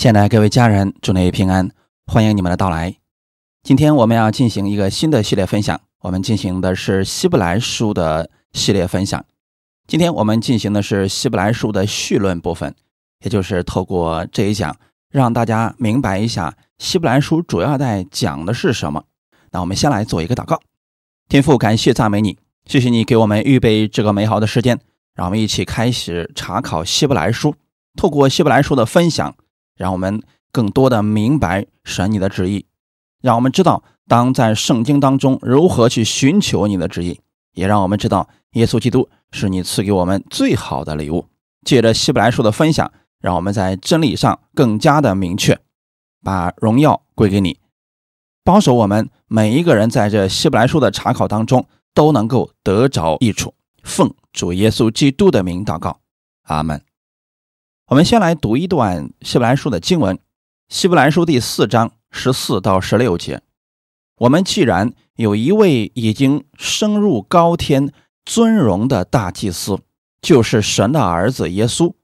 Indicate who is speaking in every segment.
Speaker 1: 亲爱的各位家人，祝你平安，欢迎你们的到来。今天我们要进行一个新的系列分享，我们进行的是希伯来书的系列分享。今天我们进行的是希伯来书的绪论部分，也就是透过这一讲，让大家明白一下希伯来书主要在讲的是什么。那我们先来做一个祷告，天父，感谢赞美你，谢谢你给我们预备这个美好的时间，让我们一起开始查考希伯来书，透过希伯来书的分享。让我们更多的明白神你的旨意，让我们知道当在圣经当中如何去寻求你的旨意，也让我们知道耶稣基督是你赐给我们最好的礼物。借着希伯来书的分享，让我们在真理上更加的明确，把荣耀归给你，保守我们每一个人在这希伯来书的查考当中都能够得着益处。奉主耶稣基督的名祷告，阿门。我们先来读一段希伯来书的经文，希伯来书第四章十四到十六节。我们既然有一位已经升入高天尊荣的大祭司，就是神的儿子耶稣，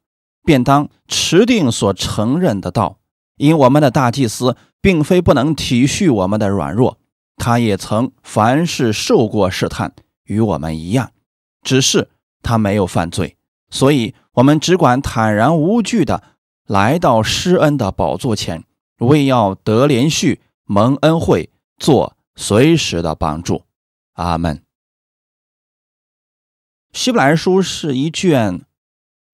Speaker 1: 便当持定所承认的道。因我们的大祭司并非不能体恤我们的软弱，他也曾凡事受过试探，与我们一样，只是他没有犯罪，所以。我们只管坦然无惧的来到施恩的宝座前，为要得连续蒙恩惠，做随时的帮助。阿门。希伯来书是一卷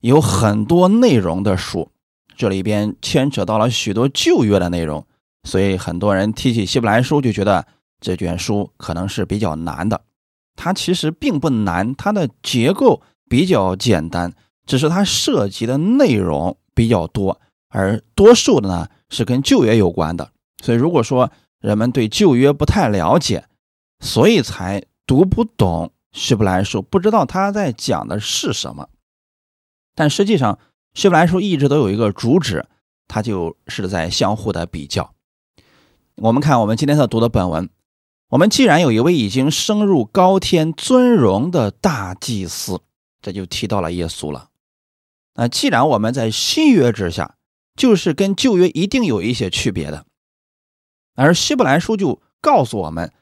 Speaker 1: 有很多内容的书，这里边牵扯到了许多旧约的内容，所以很多人提起希伯来书就觉得这卷书可能是比较难的。它其实并不难，它的结构比较简单。只是它涉及的内容比较多，而多数的呢是跟旧约有关的。所以，如果说人们对旧约不太了解，所以才读不懂希伯来书，不知道他在讲的是什么。但实际上，希伯来书一直都有一个主旨，它就是在相互的比较。我们看我们今天要读的本文，我们既然有一位已经升入高天尊荣的大祭司，这就提到了耶稣了。那既然我们在新约之下，就是跟旧约一定有一些区别的，而希伯来书就告诉我们，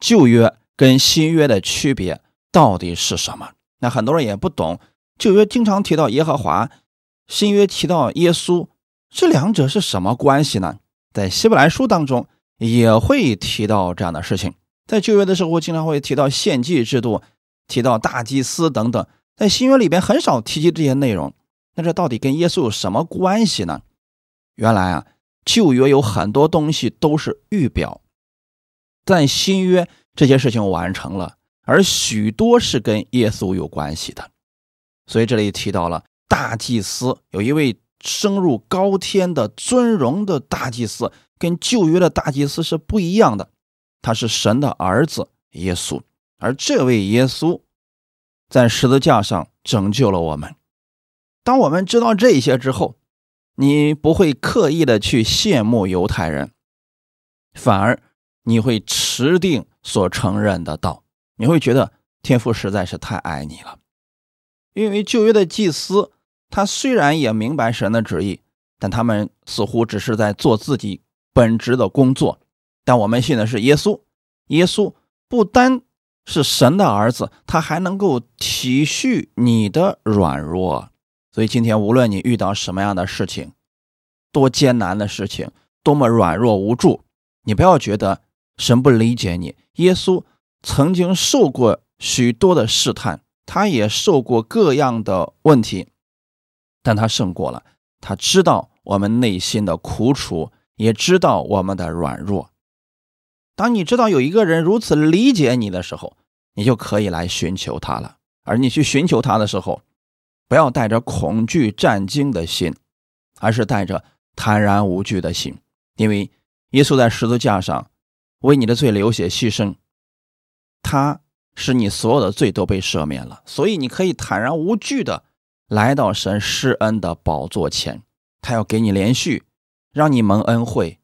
Speaker 1: 旧约跟新约的区别到底是什么？那很多人也不懂，旧约经常提到耶和华，新约提到耶稣，这两者是什么关系呢？在希伯来书当中也会提到这样的事情，在旧约的时候经常会提到献祭制度，提到大祭司等等，在新约里边很少提及这些内容。那这到底跟耶稣有什么关系呢？原来啊，旧约有很多东西都是预表，在新约这些事情完成了，而许多是跟耶稣有关系的。所以这里提到了大祭司，有一位升入高天的尊荣的大祭司，跟旧约的大祭司是不一样的。他是神的儿子耶稣，而这位耶稣在十字架上拯救了我们。当我们知道这些之后，你不会刻意的去羡慕犹太人，反而你会持定所承认的道。你会觉得天父实在是太爱你了，因为旧约的祭司他虽然也明白神的旨意，但他们似乎只是在做自己本职的工作。但我们信的是耶稣，耶稣不单是神的儿子，他还能够体恤你的软弱。所以今天，无论你遇到什么样的事情，多艰难的事情，多么软弱无助，你不要觉得神不理解你。耶稣曾经受过许多的试探，他也受过各样的问题，但他胜过了。他知道我们内心的苦楚，也知道我们的软弱。当你知道有一个人如此理解你的时候，你就可以来寻求他了。而你去寻求他的时候，不要带着恐惧战惊的心，而是带着坦然无惧的心，因为耶稣在十字架上为你的罪流血牺牲，他使你所有的罪都被赦免了，所以你可以坦然无惧的来到神施恩的宝座前，他要给你连续，让你蒙恩惠，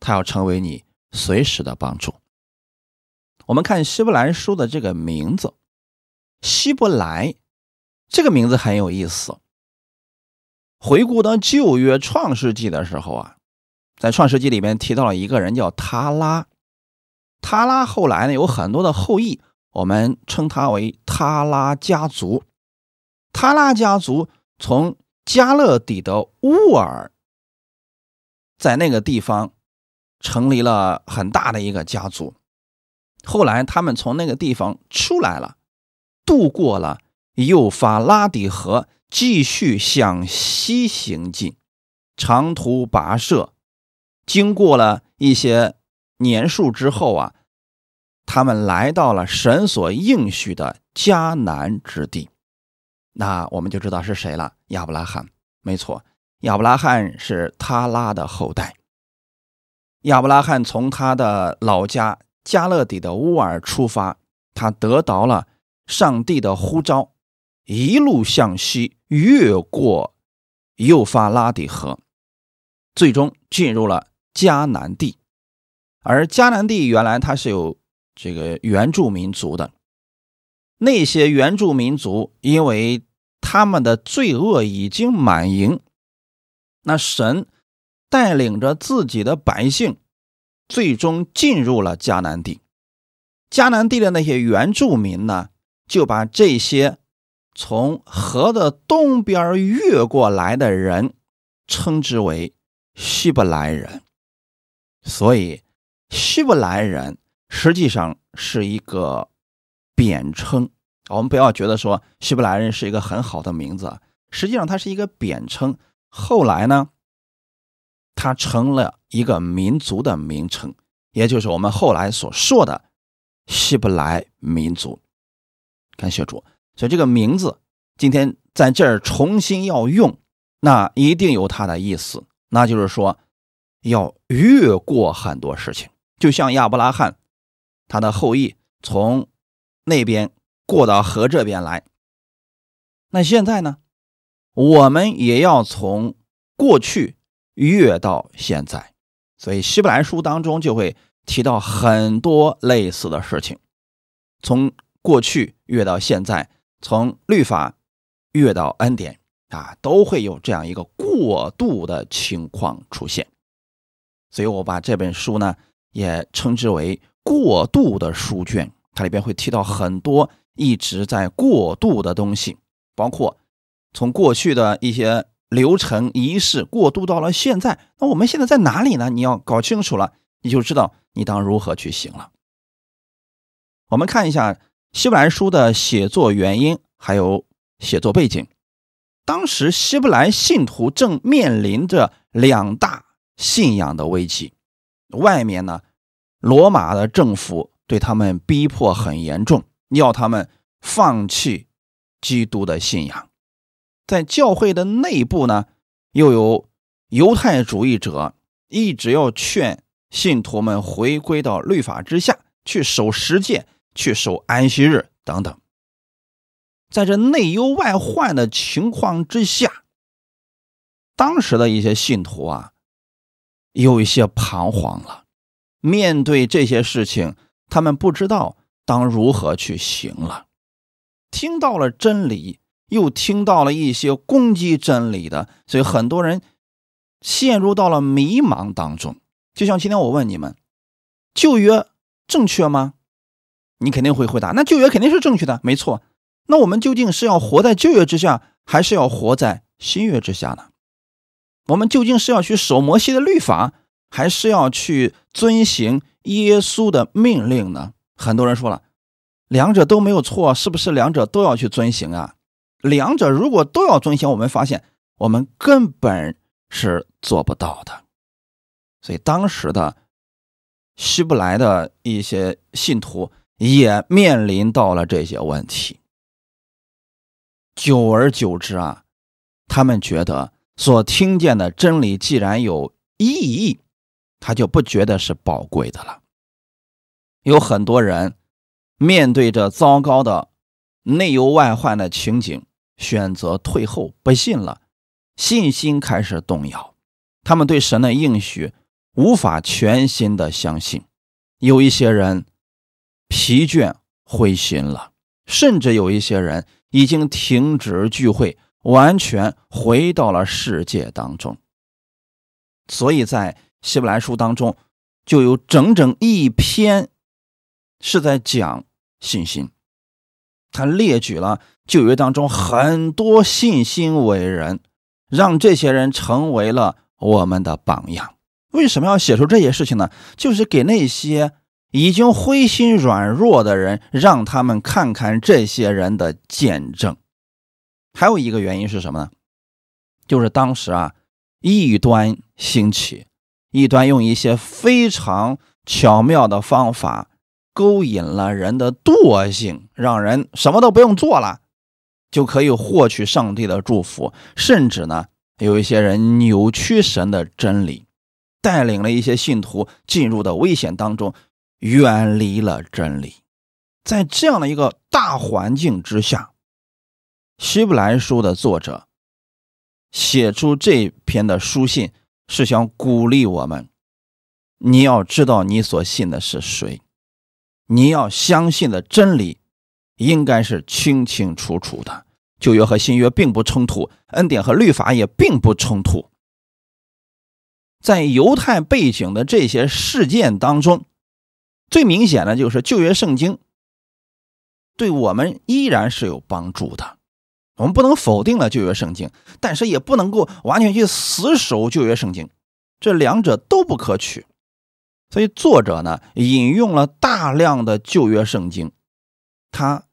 Speaker 1: 他要成为你随时的帮助。我们看希伯来书的这个名字，希伯来。这个名字很有意思。回顾到旧约创世纪的时候啊，在创世纪里面提到了一个人叫塔拉，塔拉后来呢有很多的后裔，我们称他为塔拉家族。塔拉家族从加勒底的乌尔，在那个地方成立了很大的一个家族。后来他们从那个地方出来了，度过了幼发拉底河。继续向西行进，长途跋涉，经过了一些年数之后啊，他们来到了神所应许的迦南之地。那我们就知道是谁了，亚伯拉罕。没错，亚伯拉罕是他拉的后代。亚伯拉罕从他的老家加勒底的乌尔出发，他得到了上帝的呼召。一路向西，越过幼发拉底河，最终进入了迦南地。而迦南地原来它是有这个原住民族的，那些原住民族因为他们的罪恶已经满盈，那神带领着自己的百姓，最终进入了迦南地。迦南地的那些原住民呢，就把这些。从河的东边越过来的人，称之为希伯来人。所以，希伯来人实际上是一个贬称。我们不要觉得说希伯来人是一个很好的名字，实际上它是一个贬称。后来呢，它成了一个民族的名称，也就是我们后来所说的希伯来民族。感谢主。所以这个名字今天在这儿重新要用，那一定有它的意思，那就是说要越过很多事情，就像亚伯拉罕他的后裔从那边过到河这边来。那现在呢，我们也要从过去越到现在，所以希伯来书当中就会提到很多类似的事情，从过去越到现在。从律法越到恩典啊，都会有这样一个过渡的情况出现，所以我把这本书呢也称之为过渡的书卷。它里边会提到很多一直在过渡的东西，包括从过去的一些流程仪式过渡到了现在。那我们现在在哪里呢？你要搞清楚了，你就知道你当如何去行了。我们看一下。希伯来书的写作原因还有写作背景，当时希伯来信徒正面临着两大信仰的危机。外面呢，罗马的政府对他们逼迫很严重，要他们放弃基督的信仰。在教会的内部呢，又有犹太主义者一直要劝信徒们回归到律法之下去守十诫。去守安息日等等，在这内忧外患的情况之下，当时的一些信徒啊，有一些彷徨了。面对这些事情，他们不知道当如何去行了。听到了真理，又听到了一些攻击真理的，所以很多人陷入到了迷茫当中。就像今天我问你们，旧约正确吗？你肯定会回答，那旧约肯定是正确的，没错。那我们究竟是要活在旧约之下，还是要活在新约之下呢？我们究竟是要去守摩西的律法，还是要去遵行耶稣的命令呢？很多人说了，两者都没有错，是不是两者都要去遵行啊？两者如果都要遵行，我们发现我们根本是做不到的。所以当时的希伯来的一些信徒。也面临到了这些问题，久而久之啊，他们觉得所听见的真理既然有意义，他就不觉得是宝贵的了。有很多人面对着糟糕的内忧外患的情景，选择退后，不信了，信心开始动摇，他们对神的应许无法全心的相信。有一些人。疲倦、灰心了，甚至有一些人已经停止聚会，完全回到了世界当中。所以在希伯来书当中，就有整整一篇是在讲信心。他列举了旧约当中很多信心伟人，让这些人成为了我们的榜样。为什么要写出这些事情呢？就是给那些已经灰心软弱的人，让他们看看这些人的见证。还有一个原因是什么呢？就是当时啊，异端兴起，异端用一些非常巧妙的方法。勾引了人的惰性，让人什么都不用做了，就可以获取上帝的祝福。甚至呢，有一些人扭曲神的真理，带领了一些信徒进入的危险当中，远离了真理。在这样的一个大环境之下，《希伯来书》的作者写出这篇的书信，是想鼓励我们：你要知道你所信的是谁。你要相信的真理，应该是清清楚楚的。旧约和新约并不冲突，恩典和律法也并不冲突。在犹太背景的这些事件当中，最明显的就是旧约圣经对我们依然是有帮助的。我们不能否定了旧约圣经，但是也不能够完全去死守旧约圣经，这两者都不可取。所以作者呢引用了大量的旧约圣经，他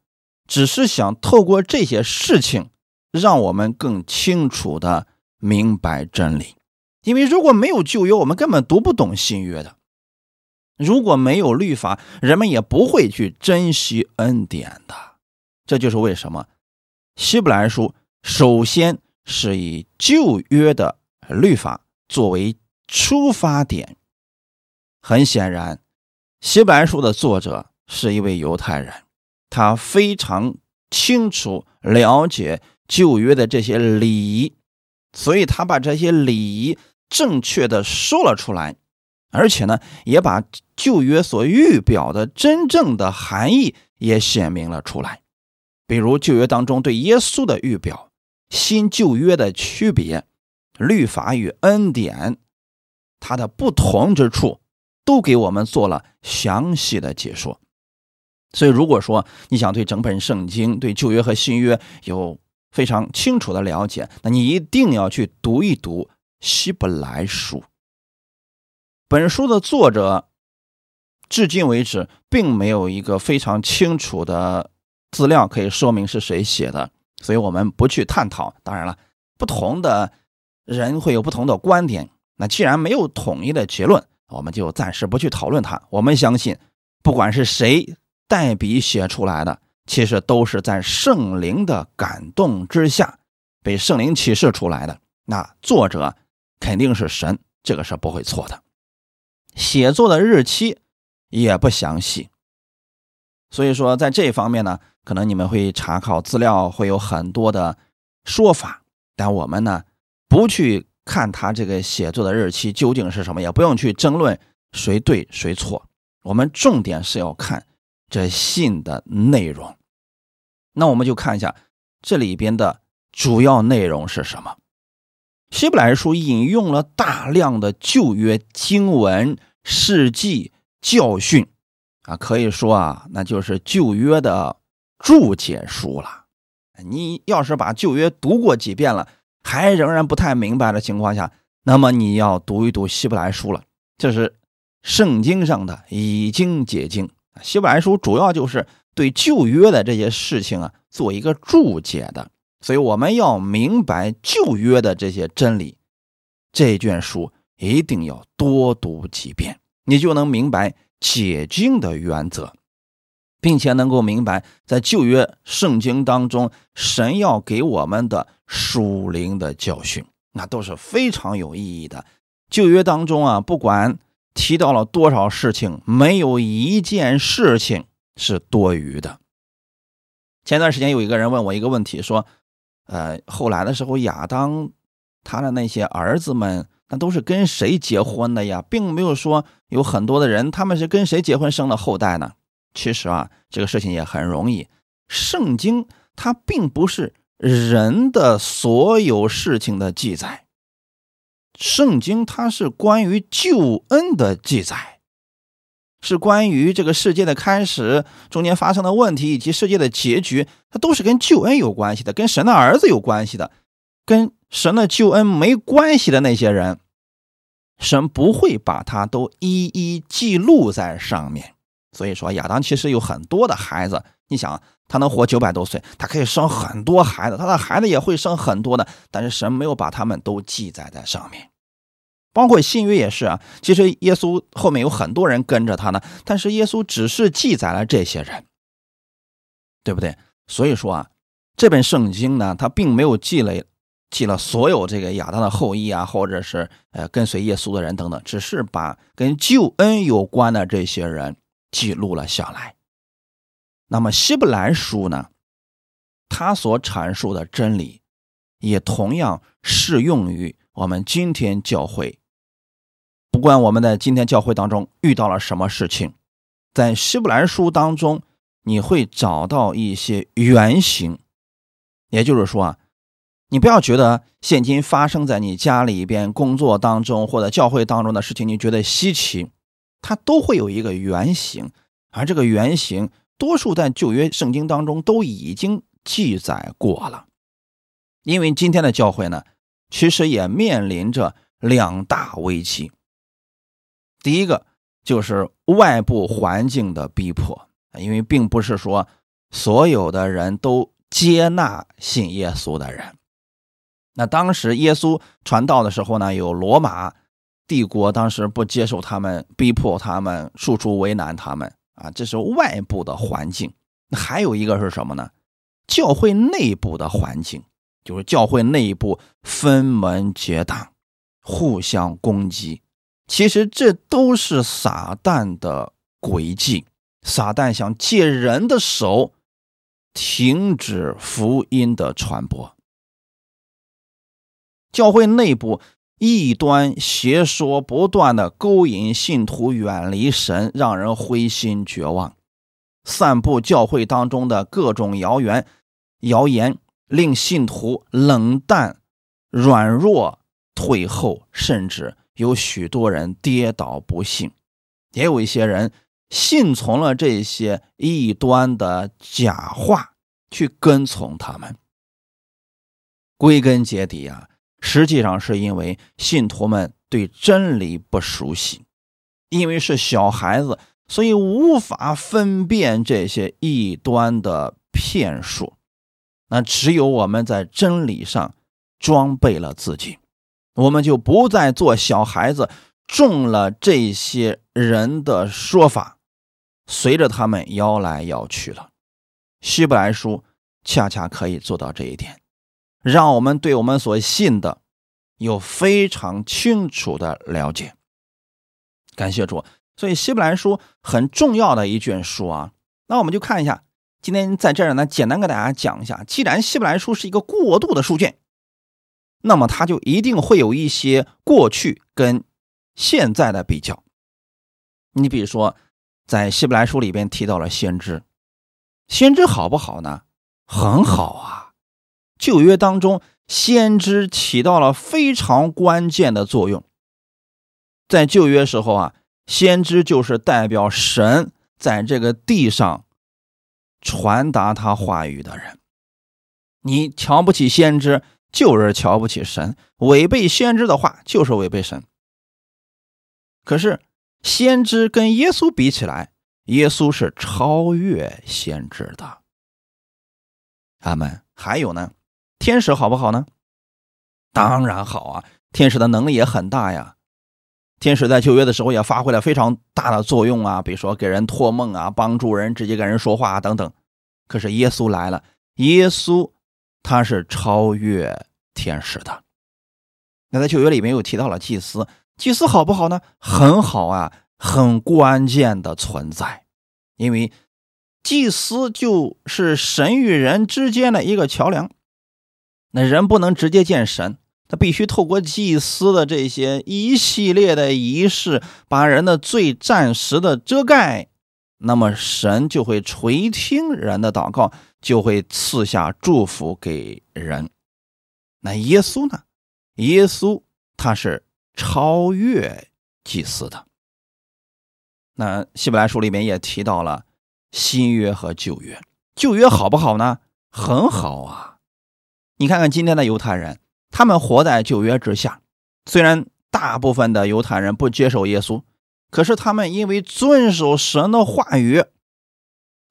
Speaker 1: 只是想透过这些事情，让我们更清楚的明白真理。因为如果没有旧约，我们根本读不懂新约的；如果没有律法，人们也不会去珍惜恩典的。这就是为什么希伯来书首先是以旧约的律法作为出发点。很显然，《希伯来书》的作者是一位犹太人，他非常清楚了解旧约的这些礼仪，所以他把这些礼仪正确的说了出来，而且呢，也把旧约所预表的真正的含义也显明了出来。比如旧约当中对耶稣的预表，新旧约的区别，律法与恩典它的不同之处。都给我们做了详细的解说，所以如果说你想对整本圣经、对旧约和新约有非常清楚的了解，那你一定要去读一读希伯来书。本书的作者至今为止并没有一个非常清楚的资料可以说明是谁写的，所以我们不去探讨。当然了，不同的人会有不同的观点，那既然没有统一的结论。我们就暂时不去讨论它。我们相信，不管是谁代笔写出来的，其实都是在圣灵的感动之下被圣灵启示出来的。那作者肯定是神，这个是不会错的。写作的日期也不详细，所以说在这方面呢，可能你们会查考资料会有很多的说法，但我们呢不去。看他这个写作的日期究竟是什么，也不用去争论谁对谁错。我们重点是要看这信的内容。那我们就看一下这里边的主要内容是什么。希伯来书引用了大量的旧约经文、事迹、教训，啊，可以说啊，那就是旧约的注解书了。你要是把旧约读过几遍了。还仍然不太明白的情况下，那么你要读一读希伯来书了。这是圣经上的已经解经。希伯来书主要就是对旧约的这些事情啊做一个注解的，所以我们要明白旧约的这些真理，这卷书一定要多读几遍，你就能明白解经的原则。并且能够明白，在旧约圣经当中，神要给我们的属灵的教训，那都是非常有意义的。旧约当中啊，不管提到了多少事情，没有一件事情是多余的。前段时间有一个人问我一个问题，说：“呃，后来的时候，亚当他的那些儿子们，那都是跟谁结婚的呀？并没有说有很多的人，他们是跟谁结婚生了后代呢？”其实啊，这个事情也很容易。圣经它并不是人的所有事情的记载。圣经它是关于救恩的记载，是关于这个世界的开始、中间发生的问题以及世界的结局，它都是跟救恩有关系的，跟神的儿子有关系的，跟神的救恩没关系的那些人，神不会把它都一一记录在上面。所以说，亚当其实有很多的孩子。你想，他能活九百多岁，他可以生很多孩子，他的孩子也会生很多的。但是神没有把他们都记载在上面，包括新约也是啊。其实耶稣后面有很多人跟着他呢，但是耶稣只是记载了这些人，对不对？所以说啊，这本圣经呢，它并没有记了记了所有这个亚当的后裔啊，或者是呃跟随耶稣的人等等，只是把跟救恩有关的这些人。记录了下来。那么希伯来书呢？他所阐述的真理，也同样适用于我们今天教会。不管我们在今天教会当中遇到了什么事情，在希伯来书当中，你会找到一些原型。也就是说啊，你不要觉得现今发生在你家里边、工作当中或者教会当中的事情，你觉得稀奇。它都会有一个原型，而这个原型多数在旧约圣经当中都已经记载过了。因为今天的教会呢，其实也面临着两大危机。第一个就是外部环境的逼迫，因为并不是说所有的人都接纳信耶稣的人。那当时耶稣传道的时候呢，有罗马。帝国当时不接受他们，逼迫他们，处处为难他们啊！这是外部的环境。还有一个是什么呢？教会内部的环境，就是教会内部分门结党，互相攻击。其实这都是撒旦的诡计。撒旦想借人的手停止福音的传播。教会内部。异端邪说不断的勾引信徒远离神，让人灰心绝望；散布教会当中的各种谣言，谣言令信徒冷淡、软弱、退后，甚至有许多人跌倒不幸。也有一些人信从了这些异端的假话，去跟从他们。归根结底啊。实际上是因为信徒们对真理不熟悉，因为是小孩子，所以无法分辨这些异端的骗术。那只有我们在真理上装备了自己，我们就不再做小孩子，中了这些人的说法，随着他们摇来摇去了。希伯来书恰恰可以做到这一点。让我们对我们所信的有非常清楚的了解。感谢主，所以希伯来书很重要的一卷书啊。那我们就看一下，今天在这儿呢，简单给大家讲一下。既然希伯来书是一个过渡的书卷，那么它就一定会有一些过去跟现在的比较。你比如说，在希伯来书里边提到了先知，先知好不好呢？很好啊。旧约当中，先知起到了非常关键的作用。在旧约时候啊，先知就是代表神在这个地上传达他话语的人。你瞧不起先知，就是瞧不起神；违背先知的话，就是违背神。可是，先知跟耶稣比起来，耶稣是超越先知的。阿门。还有呢？天使好不好呢？当然好啊！天使的能力也很大呀。天使在旧约的时候也发挥了非常大的作用啊，比如说给人托梦啊，帮助人直接跟人说话等等。可是耶稣来了，耶稣他是超越天使的。那在旧约里面又提到了祭司，祭司好不好呢？很好啊，很关键的存在，因为祭司就是神与人之间的一个桥梁。那人不能直接见神，他必须透过祭司的这些一系列的仪式，把人的罪暂时的遮盖，那么神就会垂听人的祷告，就会赐下祝福给人。那耶稣呢？耶稣他是超越祭司的。那希伯来书里面也提到了新约和旧约，旧约好不好呢？很好啊！你看看今天的犹太人，他们活在旧约之下，虽然大部分的犹太人不接受耶稣，可是他们因为遵守神的话语，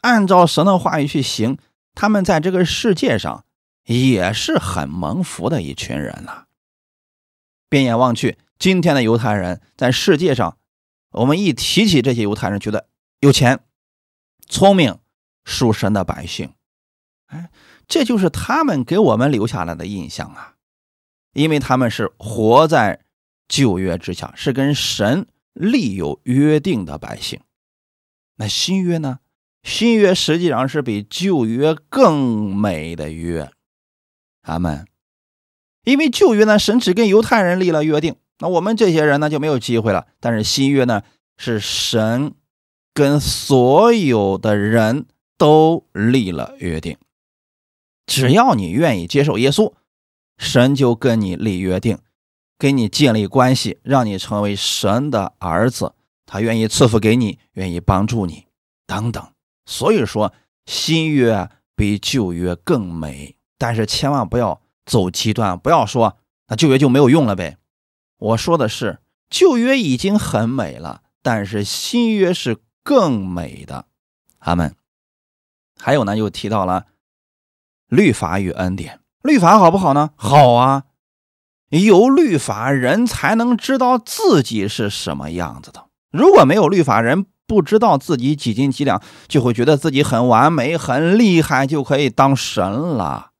Speaker 1: 按照神的话语去行，他们在这个世界上也是很蒙福的一群人呐。变眼望去，今天的犹太人在世界上。我们一提起这些犹太人，觉得有钱、聪明、属神的百姓，哎，这就是他们给我们留下来的印象啊！因为他们是活在旧约之下，是跟神立有约定的百姓。那新约呢？新约实际上是比旧约更美的约。阿门。因为旧约呢，神只跟犹太人立了约定。那我们这些人呢就没有机会了。但是新约呢，是神跟所有的人都立了约定，只要你愿意接受耶稣，神就跟你立约定，跟你建立关系，让你成为神的儿子。他愿意赐福给你，愿意帮助你，等等。所以说，新约比旧约更美。但是千万不要走极端，不要说那旧约就没有用了呗。我说的是旧约已经很美了，但是新约是更美的。阿门。还有呢，又提到了律法与恩典。律法好不好呢？好啊，有律法人才能知道自己是什么样子的。如果没有律法，人不知道自己几斤几两，就会觉得自己很完美、很厉害，就可以当神了。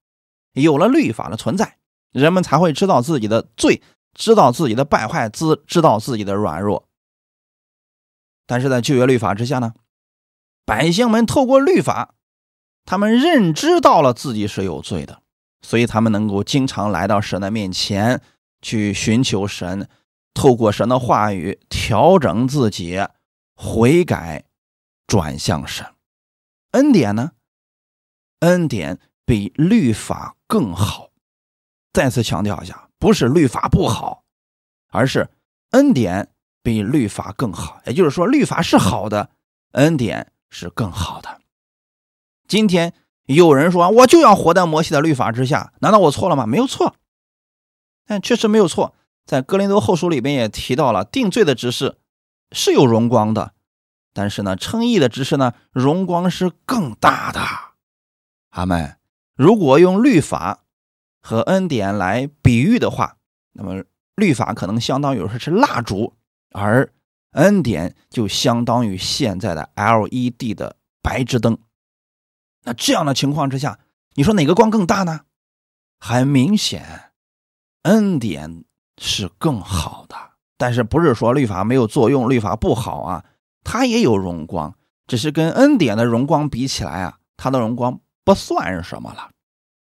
Speaker 1: 有了律法的存在，人们才会知道自己的罪。知道自己的败坏，知知道自己的软弱，但是在旧约律法之下呢，百姓们透过律法，他们认知到了自己是有罪的，所以他们能够经常来到神的面前去寻求神，透过神的话语调整自己，悔改，转向神。恩典呢？恩典比律法更好。再次强调一下。不是律法不好，而是恩典比律法更好。也就是说，律法是好的，恩典是更好的。今天有人说，我就要活在摩西的律法之下，难道我错了吗？没有错，但确实没有错。在哥林多后书里边也提到了，定罪的执事是有荣光的，但是呢，称义的执事呢，荣光是更大的。阿门。如果用律法。和恩典来比喻的话，那么律法可能相当于说是蜡烛，而恩典就相当于现在的 LED 的白炽灯。那这样的情况之下，你说哪个光更大呢？很明显，恩典是更好的。但是不是说律法没有作用，律法不好啊？它也有荣光，只是跟恩典的荣光比起来啊，它的荣光不算是什么了。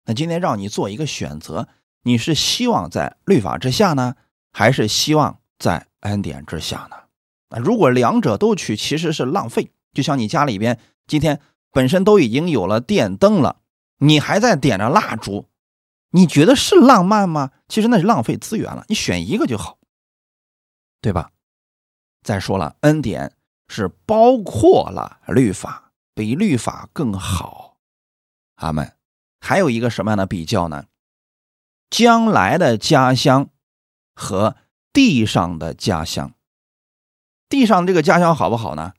Speaker 1: 那今天让你做一个选择，你是希望在律法之下呢，还是希望在恩典之下呢？啊，如果两者都取，其实是浪费。就像你家里边今天本身都已经有了电灯了，你还在点着蜡烛，你觉得是浪漫吗？其实那是浪费资源了。你选一个就好，对吧？再说了，恩典是包括了律法，比律法更好。阿门。还有一个什么样的比较呢？将来的家乡和地上的家乡，地上这个家乡好不好呢？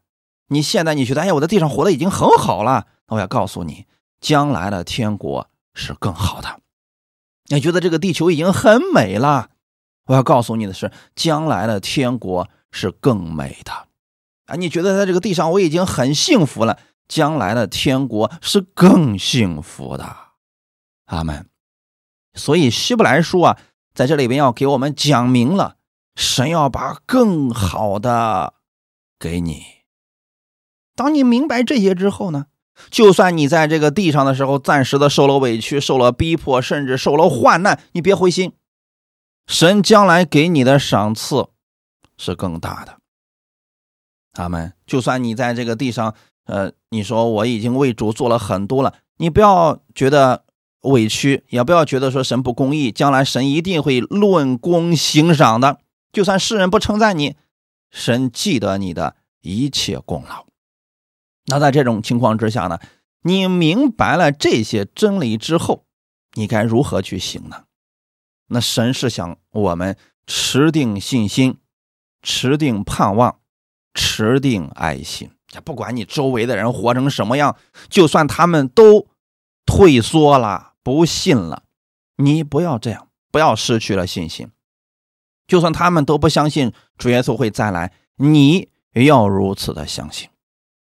Speaker 1: 你现在你觉得，哎，我在地上活的已经很好了，我要告诉你，将来的天国是更好的。你觉得这个地球已经很美了，我要告诉你的是，将来的天国是更美的。啊，你觉得在这个地上我已经很幸福了，将来的天国是更幸福的。阿门。所以希伯来书啊，在这里边要给我们讲明了，神要把更好的给你。当你明白这些之后呢，就算你在这个地上的时候暂时的受了委屈、受了逼迫，甚至受了患难，你别灰心，神将来给你的赏赐是更大的。阿门。就算你在这个地上，呃，你说我已经为主做了很多了。你不要觉得委屈，也不要觉得说神不公义，将来神一定会论功行赏的。就算世人不称赞你，神记得你的一切功劳。那在这种情况之下呢，你明白了这些真理之后，你该如何去行呢？那神是想我们持定信心，持定盼望，持定爱心。不管你周围的人活成什么样，就算他们都退缩了、不信了，你不要这样，不要失去了信心。就算他们都不相信主耶稣会再来，你也要如此的相信。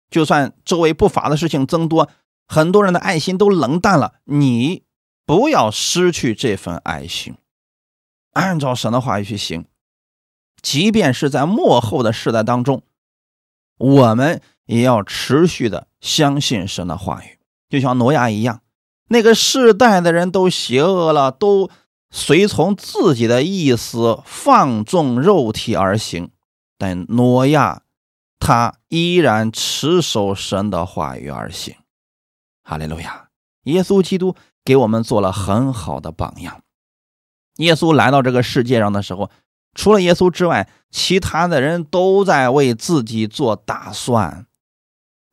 Speaker 1: 就算周围不法的事情增多，很多人的爱心都冷淡了，你不要失去这份爱心，按照神的话语去行。即便是在末后的世代当中，我们也要持续的相信神的话语，就像挪亚一样，那个世代的人都邪恶了，都随从自己的意思，放纵肉体而行，但挪亚。他依然持守神的话语而行，哈利路亚！耶稣基督给我们做了很好的榜样。耶稣来到这个世界上的时候，除了耶稣之外，其他的人都在为自己做打算，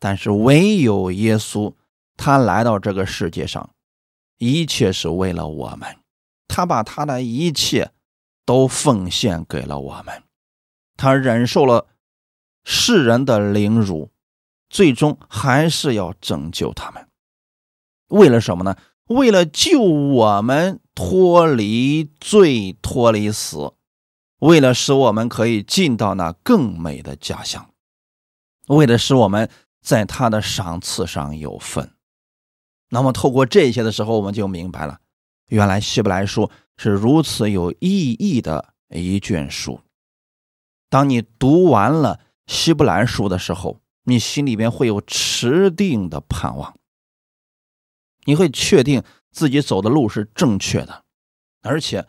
Speaker 1: 但是唯有耶稣，他来到这个世界上，一切是为了我们，他把他的一切都奉献给了我们，他忍受了。世人的凌辱，最终还是要拯救他们。为了什么呢？为了救我们脱离罪、脱离死，为了使我们可以进到那更美的家乡，为了使我们在他的赏赐上有份。那么，透过这些的时候，我们就明白了，原来希伯来书是如此有意义的一卷书。当你读完了。希伯来书的时候，你心里边会有持定的盼望，你会确定自己走的路是正确的，而且，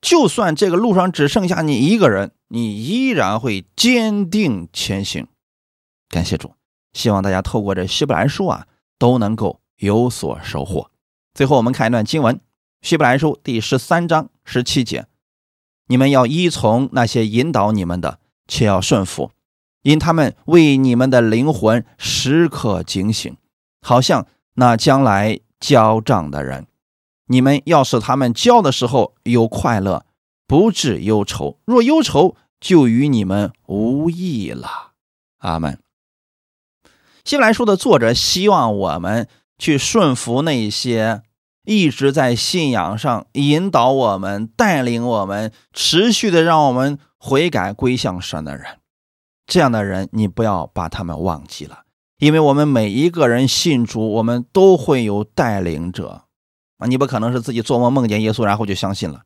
Speaker 1: 就算这个路上只剩下你一个人，你依然会坚定前行。感谢主，希望大家透过这希伯来书啊，都能够有所收获。最后，我们看一段经文：希伯来书第十三章十七节，你们要依从那些引导你们的，且要顺服。因他们为你们的灵魂时刻警醒，好像那将来交账的人。你们要是他们交的时候有快乐，不致忧愁；若忧愁，就与你们无益了。阿门。希伯来书的作者希望我们去顺服那些一直在信仰上引导我们、带领我们、持续的让我们悔改归向神的人。这样的人，你不要把他们忘记了，因为我们每一个人信主，我们都会有带领者啊！你不可能是自己做梦梦见耶稣，然后就相信了；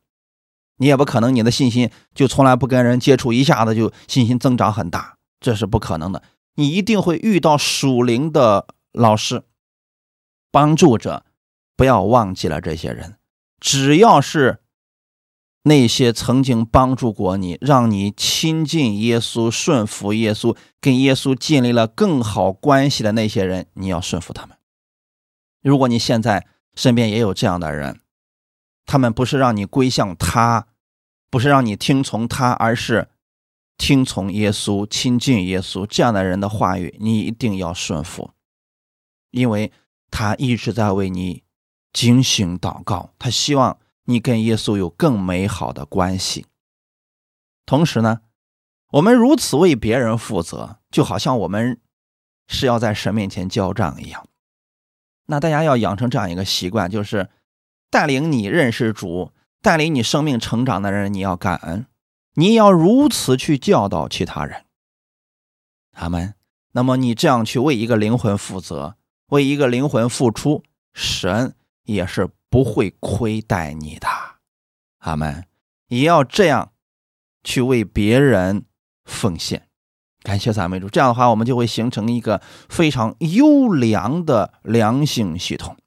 Speaker 1: 你也不可能你的信心就从来不跟人接触，一下子就信心增长很大，这是不可能的。你一定会遇到属灵的老师、帮助者，不要忘记了这些人，只要是。那些曾经帮助过你、让你亲近耶稣、顺服耶稣、跟耶稣建立了更好关系的那些人，你要顺服他们。如果你现在身边也有这样的人，他们不是让你归向他，不是让你听从他，而是听从耶稣、亲近耶稣这样的人的话语，你一定要顺服，因为他一直在为你警醒祷告，他希望。你跟耶稣有更美好的关系。同时呢，我们如此为别人负责，就好像我们是要在神面前交账一样。那大家要养成这样一个习惯，就是带领你认识主、带领你生命成长的人，你要感恩，你要如此去教导其他人。阿门。那么你这样去为一个灵魂负责，为一个灵魂付出，神也是。不会亏待你的，阿门。也要这样去为别人奉献，感谢赞美主。这样的话，我们就会形成一个非常优良的良性系统。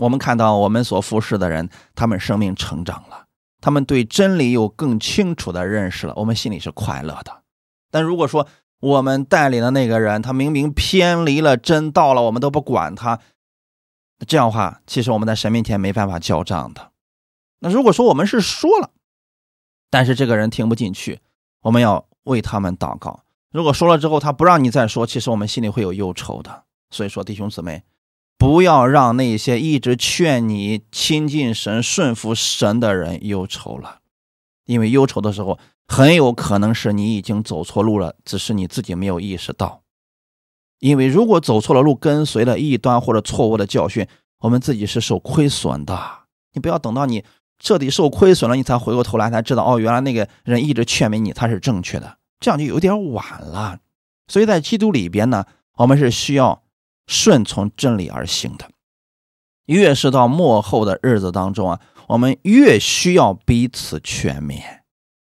Speaker 1: 我们看到我们所服侍的人，他们生命成长了，他们对真理有更清楚的认识了，我们心里是快乐的。但如果说我们带领的那个人，他明明偏离了真道了，我们都不管他。这样的话，其实我们在神面前没办法交账的。那如果说我们是说了，但是这个人听不进去，我们要为他们祷告。如果说了之后他不让你再说，其实我们心里会有忧愁的。所以说，弟兄姊妹，不要让那些一直劝你亲近神、顺服神的人忧愁了，因为忧愁的时候，很有可能是你已经走错路了，只是你自己没有意识到。因为如果走错了路，跟随了异端或者错误的教训，我们自己是受亏损的。你不要等到你彻底受亏损了，你才回过头来才知道，哦，原来那个人一直劝勉你，他是正确的，这样就有点晚了。所以在基督里边呢，我们是需要顺从真理而行的。越是到末后的日子当中啊，我们越需要彼此劝勉。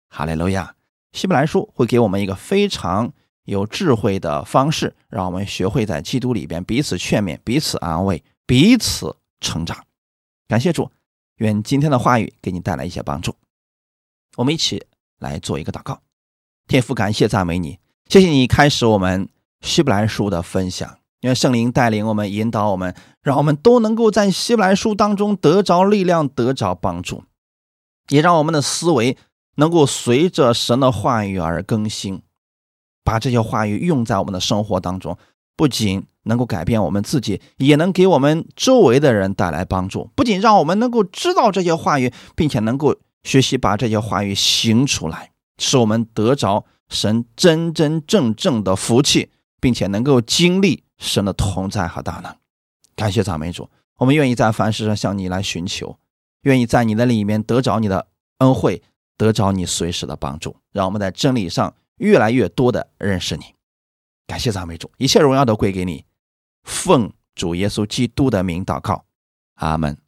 Speaker 1: 哈利路亚！希伯来书会给我们一个非常。有智慧的方式，让我们学会在基督里边彼此劝勉、彼此安慰、彼此成长。感谢主，愿今天的话语给你带来一些帮助。我们一起来做一个祷告。天父，感谢赞美你，谢谢你开始我们希伯来书的分享。愿圣灵带领我们、引导我们，让我们都能够在希伯来书当中得着力量、得着帮助，也让我们的思维能够随着神的话语而更新。把这些话语用在我们的生活当中，不仅能够改变我们自己，也能给我们周围的人带来帮助。不仅让我们能够知道这些话语，并且能够学习把这些话语行出来，使我们得着神真真正正的福气，并且能够经历神的同在和大能。感谢赞美主，我们愿意在凡事上向你来寻求，愿意在你的里面得着你的恩惠，得着你随时的帮助。让我们在真理上。越来越多的认识你，感谢赞美主，一切荣耀都归给你。奉主耶稣基督的名祷告，阿门。